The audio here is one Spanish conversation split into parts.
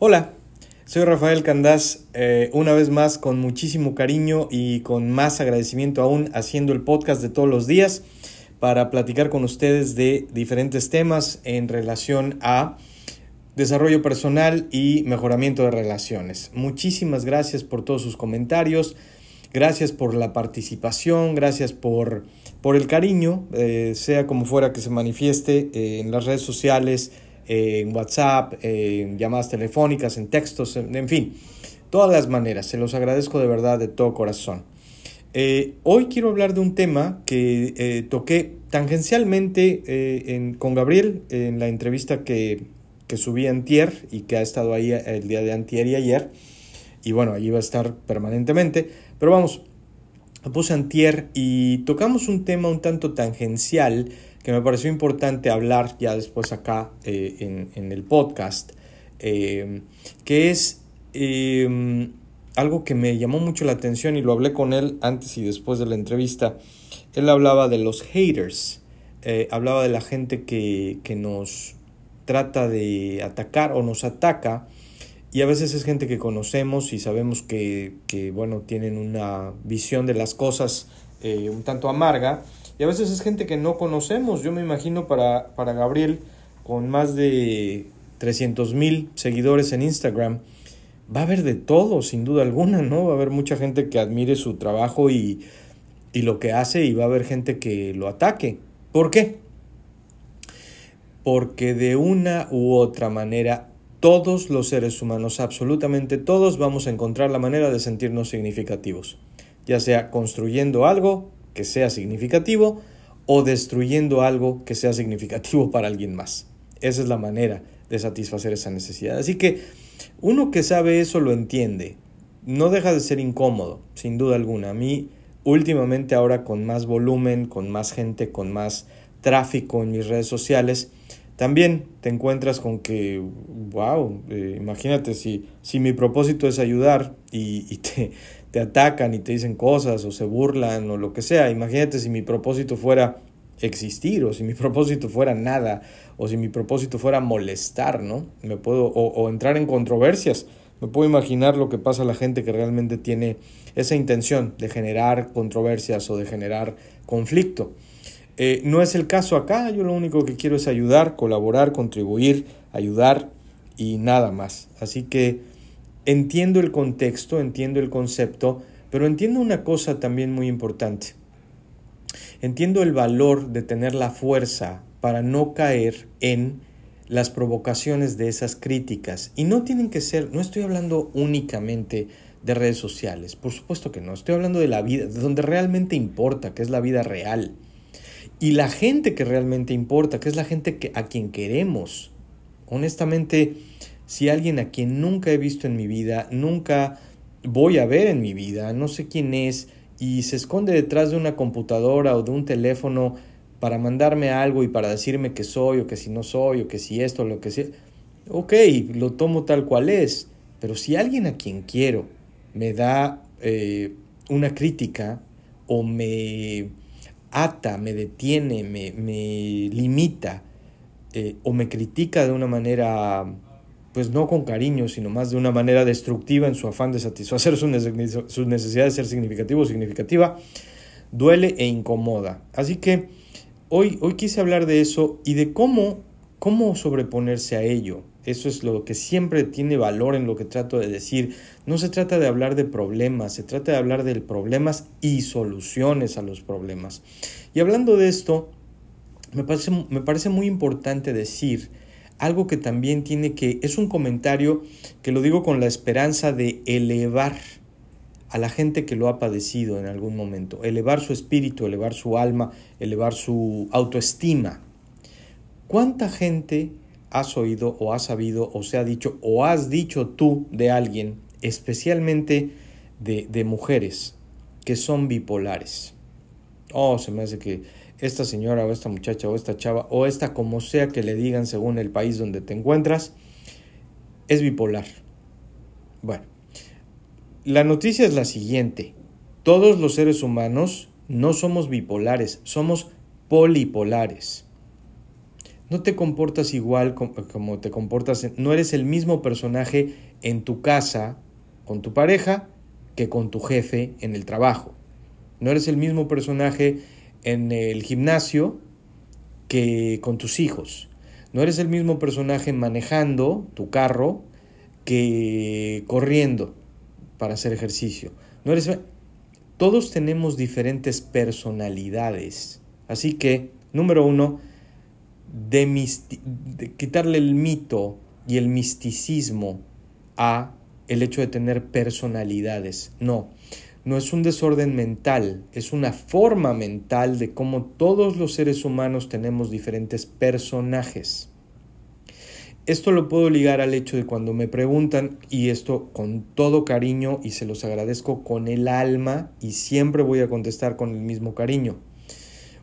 Hola, soy Rafael Candás, eh, una vez más con muchísimo cariño y con más agradecimiento aún haciendo el podcast de todos los días para platicar con ustedes de diferentes temas en relación a desarrollo personal y mejoramiento de relaciones. Muchísimas gracias por todos sus comentarios, gracias por la participación, gracias por, por el cariño, eh, sea como fuera que se manifieste eh, en las redes sociales, en WhatsApp, en llamadas telefónicas, en textos, en, fin, todas las maneras. Se los agradezco de verdad de todo corazón. Eh, hoy quiero hablar de un tema que eh, toqué tangencialmente eh, con Gabriel en la entrevista que, que subí antier y que ha estado ahí el día de antier y ayer. Y bueno, allí va a estar permanentemente. Pero vamos, puse antier y tocamos un tema un tanto tangencial que me pareció importante hablar ya después acá eh, en, el podcast, eh, que es em, algo que me llamó mucho la atención y lo hablé con él antes y después de la entrevista. Él hablaba de los haters, eh, hablaba de la gente que, que nos trata de atacar o nos ataca y a veces es gente que conocemos y sabemos que, que bueno, tienen una visión de las cosas un tanto amarga y a veces es gente que no conocemos. Yo me imagino para, para Gabriel, con más de 300 mil seguidores en Instagram, va a haber de todo, sin duda alguna, ¿no? Va a haber mucha gente que admire su trabajo y, y lo que hace y va a haber gente que lo ataque. ¿Por qué? Porque de una u otra manera todos los seres humanos, absolutamente todos, vamos a encontrar la manera de sentirnos significativos, ya sea construyendo algo que sea significativo o destruyendo algo que sea significativo para alguien más. Esa es la manera de satisfacer esa necesidad. Así que uno que sabe eso lo entiende. No deja de ser incómodo, sin duda alguna. A mí últimamente ahora con más volumen, con más gente, con más tráfico en mis redes sociales, también te encuentras con que, wow, eh, imagínate si, si mi propósito es ayudar y, y te, te atacan y te dicen cosas o se burlan o lo que sea. Imagínate si mi propósito fuera existir o si mi propósito fuera nada o si mi propósito fuera molestar, ¿no? Me puedo o, entrar en controversias. Me puedo imaginar lo que pasa a la gente que realmente tiene esa intención de generar controversias o de generar conflicto. Eh, no es el caso acá, yo lo único que quiero es ayudar, colaborar, contribuir, ayudar y nada más. Así que entiendo el contexto, entiendo el concepto, pero entiendo una cosa también muy importante. Entiendo el valor de tener la fuerza para no caer en las provocaciones de esas críticas. Y no tienen que ser, no estoy hablando únicamente de redes sociales, por supuesto que no, estoy hablando de la vida, de donde realmente importa, que es la vida real. Y la gente que realmente importa, que es la gente que, a quien queremos. Honestamente, si alguien a quien nunca he visto en mi vida, nunca voy a ver en mi vida, no sé quién es, y se esconde detrás de una computadora o de un teléfono para mandarme algo y para decirme que soy o que si no soy o que si esto o lo que sea, ok, lo tomo tal cual es, pero si alguien a quien quiero me da eh, una crítica o me ata, me detiene, me, me limita eh, o me critica de una manera pues no con cariño, sino más de una manera destructiva en su afán de satisfacer su, necesidad de ser significativo o significativa, duele e incomoda. Así que hoy, hoy quise hablar de eso y de cómo, cómo sobreponerse a ello. Eso es lo que siempre tiene valor en lo que trato de decir. No se trata de hablar de problemas, se trata de hablar de problemas y soluciones a los problemas. Y hablando de esto, me parece, me parece muy importante decir algo que también tiene que, es un comentario que lo digo con la esperanza de elevar a la gente que lo ha padecido en algún momento, elevar su espíritu, elevar su alma, elevar su autoestima. ¿Cuánta gente has oído o has sabido o se ha dicho o has dicho tú de alguien, especialmente de, de mujeres, que son bipolares? Oh, se me hace que esta señora o esta muchacha o esta chava o esta como sea que le digan según el país donde te encuentras, es bipolar. Bueno, la noticia es la siguiente. Todos los seres humanos no somos bipolares, somos polipolares. no te comportas igual como te comportas, no eres el mismo personaje en tu casa con tu pareja que con tu jefe en el trabajo. No eres el mismo personaje en el gimnasio que con tus hijos. No eres el mismo personaje manejando tu carro que corriendo para hacer ejercicio. No eres todos tenemos diferentes personalidades. Así que, número uno, de, quitarle el mito y el misticismo a el hecho de tener personalidades. No, no es un desorden mental, es una forma mental de cómo todos los seres humanos tenemos diferentes personajes. Esto lo puedo ligar al hecho de cuando me preguntan, y esto con todo cariño y se los agradezco con el alma y siempre voy a contestar con el mismo cariño.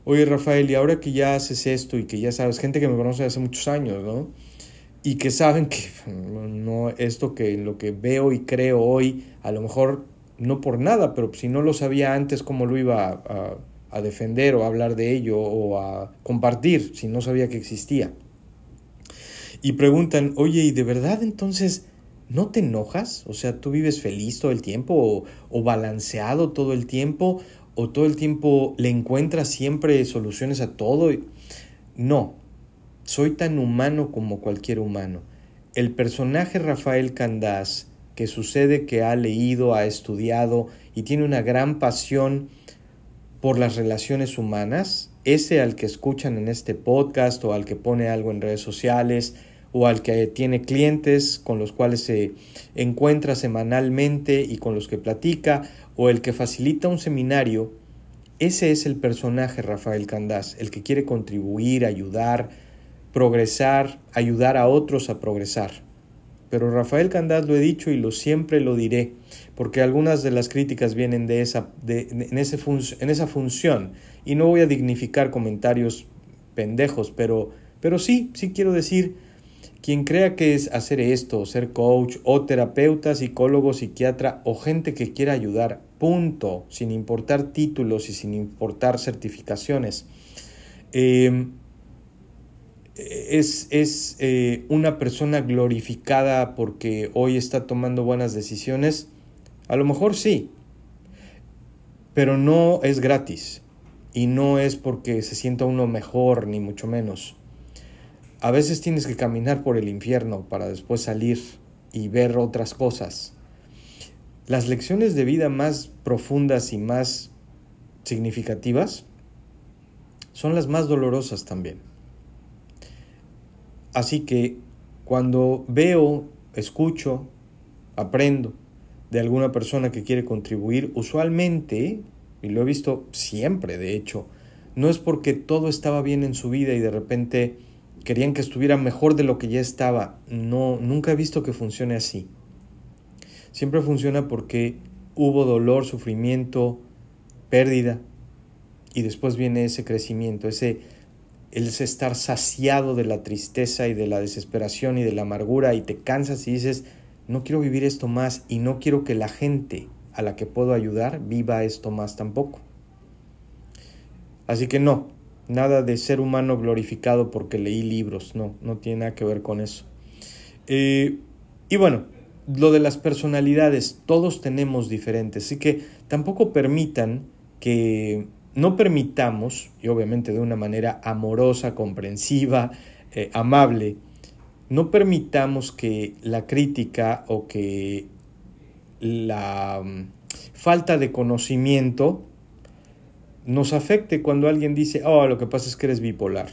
Oye Rafael, y ahora que ya haces esto y que ya sabes, gente que me conoce hace muchos años, ¿no? Y que saben que no esto que lo que veo y creo hoy, a lo mejor no por nada, pero si no lo sabía antes, ¿cómo lo iba a, defender o a hablar de ello o a compartir si no sabía que existía? y preguntan, oye, ¿y de verdad entonces no te enojas? O sea, ¿tú vives feliz todo el tiempo o, balanceado todo el tiempo o todo el tiempo le encuentras siempre soluciones a todo? No, soy tan humano como cualquier humano. El personaje Rafael Candás, que sucede que ha leído, ha estudiado y tiene una gran pasión por las relaciones humanas, ese al que escuchan en este podcast o al que pone algo en redes sociales, o al que tiene clientes con los cuales se encuentra semanalmente y con los que platica, o el que facilita un seminario, ese es el personaje Rafael Candás, el que quiere contribuir, ayudar, progresar, ayudar a otros a progresar. Pero Rafael Candás lo he dicho y lo siempre lo diré, porque algunas de las críticas vienen de esa, de, en, ese en esa función, y no voy a dignificar comentarios pendejos, pero, pero sí, sí quiero decir quien crea que es hacer esto, ser coach o terapeuta, psicólogo, psiquiatra o gente que quiera ayudar, punto, sin importar títulos y sin importar certificaciones, em, es, es eh, una persona glorificada porque hoy está tomando buenas decisiones, a lo mejor sí, pero no es gratis y no es porque se sienta uno mejor, ni mucho menos. A veces tienes que caminar por el infierno para después salir y ver otras cosas. Las lecciones de vida más profundas y más significativas son las más dolorosas también. Así que cuando veo, escucho, aprendo de alguna persona que quiere contribuir, usualmente, y lo he visto siempre de hecho, no es porque todo estaba bien en su vida y de repente querían que estuviera mejor de lo que ya estaba. No, nunca he visto que funcione así. Siempre funciona porque hubo dolor, sufrimiento, pérdida y después viene ese crecimiento, ese el estar saciado de la tristeza y de la desesperación y de la amargura y te cansas y dices, no quiero vivir esto más y no quiero que la gente a la que puedo ayudar viva esto más tampoco. Así que no, Nada de ser humano glorificado porque leí libros, no, no tiene nada que ver con eso. Eh, y bueno, lo de las personalidades, todos tenemos diferentes, así que tampoco permitan que no permitamos, y obviamente de una manera amorosa, comprensiva, eh, amable, no permitamos que la crítica o que la mm, falta de conocimiento nos afecte cuando alguien dice, oh, lo que pasa es que eres bipolar.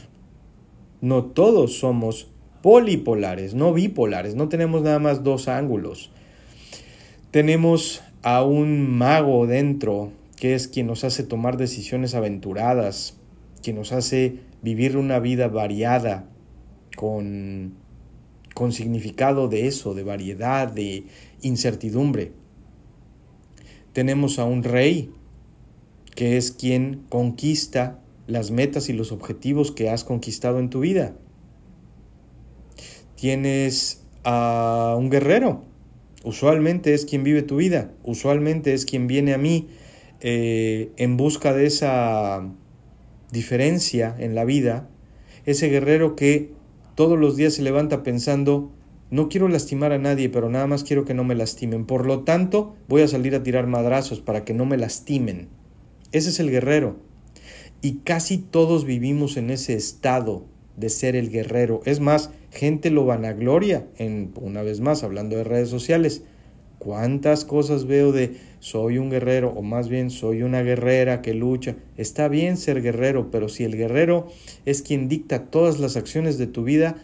No todos somos polipolares, no bipolares, no tenemos nada más dos ángulos. Tenemos a un mago dentro, que es quien nos hace tomar decisiones aventuradas, quien nos hace vivir una vida variada, con, con significado de eso, de variedad, de incertidumbre. Tenemos a un rey que es quien conquista las metas y los objetivos que has conquistado en tu vida. Tienes a un guerrero, usualmente es quien vive tu vida, usualmente es quien viene a mí eh, en busca de esa diferencia en la vida ese guerrero que todos los días se levanta pensando, no quiero lastimar a nadie, pero nada más quiero que no me lastimen. Por lo tanto, voy a salir a tirar madrazos para que no me lastimen. Ese es el guerrero. Y casi todos vivimos en ese estado de ser el guerrero. Es más, gente lo vanagloria, en, una vez más, hablando de redes sociales. ¿Cuántas cosas veo de soy un guerrero o más bien soy una guerrera que lucha? Está bien ser guerrero, pero si el guerrero es quien dicta todas las acciones de tu vida,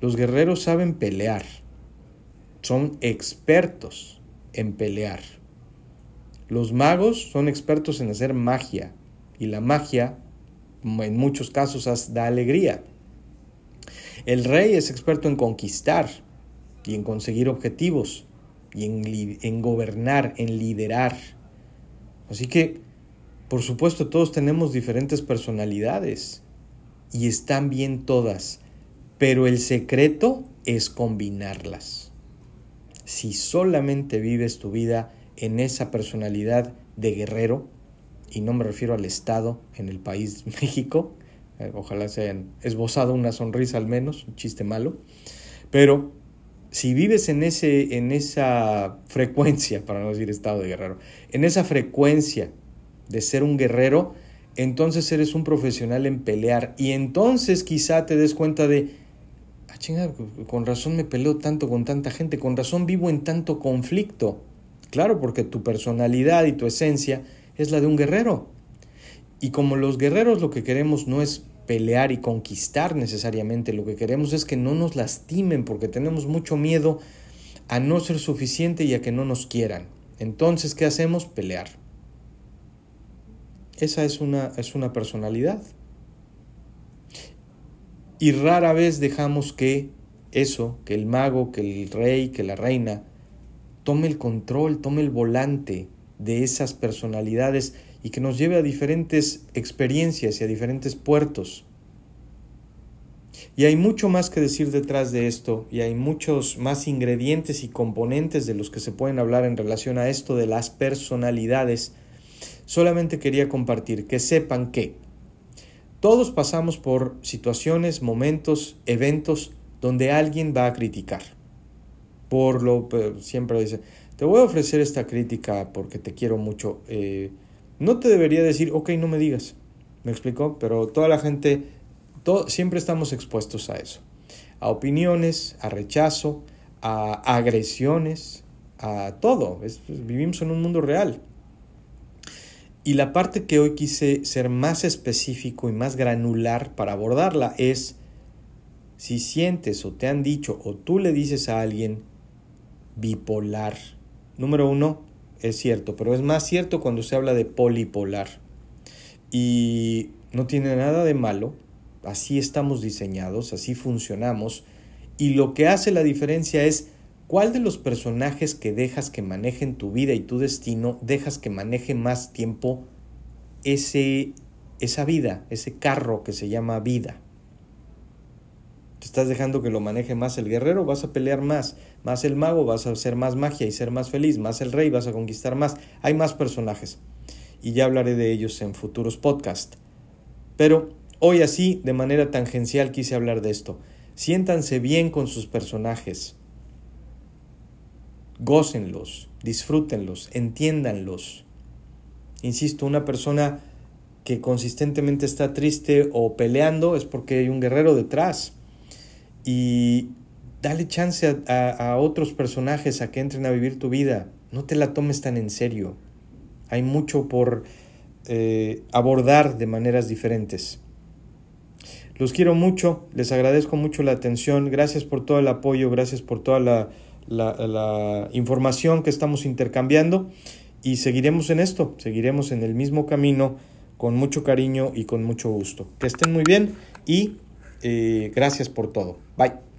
los guerreros saben pelear. Son expertos en pelear. Los magos son expertos en hacer magia y la magia en muchos casos da alegría. El rey es experto en conquistar y en conseguir objetivos y en, gobernar, en liderar. Así que, por supuesto, todos tenemos diferentes personalidades y están bien todas, pero el secreto es combinarlas. Si solamente vives tu vida en esa personalidad de guerrero, y no me refiero al Estado en el país México, eh, ojalá se hayan esbozado una sonrisa al menos, un chiste malo, pero si vives en, ese, en esa frecuencia, para no decir estado de guerrero, en esa frecuencia de ser un guerrero, entonces eres un profesional en pelear y entonces quizá te des cuenta de, ah, chinga, con razón me peleo tanto con tanta gente, con razón vivo en tanto conflicto. Claro, porque tu personalidad y tu esencia es la de un guerrero. Y como los guerreros lo que queremos no es pelear y conquistar necesariamente, lo que queremos es que no nos lastimen porque tenemos mucho miedo a no ser suficiente y a que no nos quieran. Entonces, ¿qué hacemos? Pelear. Esa es una, es una personalidad. Y rara vez dejamos que eso, que el mago, que el rey, que la reina, tome el control, tome el volante de esas personalidades y que nos lleve a diferentes experiencias y a diferentes puertos. Y hay mucho más que decir detrás de esto y hay muchos más ingredientes y componentes de los que se pueden hablar en relación a esto de las personalidades. Solamente quería compartir que sepan que todos pasamos por situaciones, momentos, eventos donde alguien va a criticar. Por lo siempre dice, te voy a ofrecer esta crítica porque te quiero mucho. Eh, no te debería decir, ok, no me digas. ¿Me explicó? Pero toda la gente, siempre estamos expuestos a eso. A opiniones, a rechazo, a agresiones, a todo. vivimos en un mundo real. Y la parte que hoy quise ser más específico y más granular para abordarla es si sientes o te han dicho o tú le dices a alguien bipolar, Número uno, es cierto, pero es más cierto cuando se habla de polipolar. Y no tiene nada de malo, así estamos diseñados, así funcionamos, y lo que hace la diferencia es cuál de los personajes que dejas que manejen tu vida y tu destino dejas que maneje más tiempo ese, esa vida, ese carro que se llama vida. Te estás dejando que lo maneje más el guerrero, vas a pelear más. Más el mago, vas a hacer más magia y ser más feliz. Más el rey, vas a conquistar más. Hay más personajes. Y ya hablaré de ellos en futuros podcasts. Pero hoy así, de manera tangencial, quise hablar de esto. Siéntanse bien con sus personajes. Gócenlos, disfrútenlos, entiéndanlos. Insisto, una persona que consistentemente está triste o peleando es porque hay un guerrero detrás y dale chance a, otros personajes a que entren a vivir tu vida. No te la tomes tan en serio. Hay mucho por eh, abordar de maneras diferentes. Los quiero mucho, les agradezco mucho la atención, gracias por todo el apoyo, gracias por toda la, la información que estamos intercambiando y seguiremos en esto, seguiremos en el mismo camino con mucho cariño y con mucho gusto. Que estén muy bien y gracias por todo. Bye.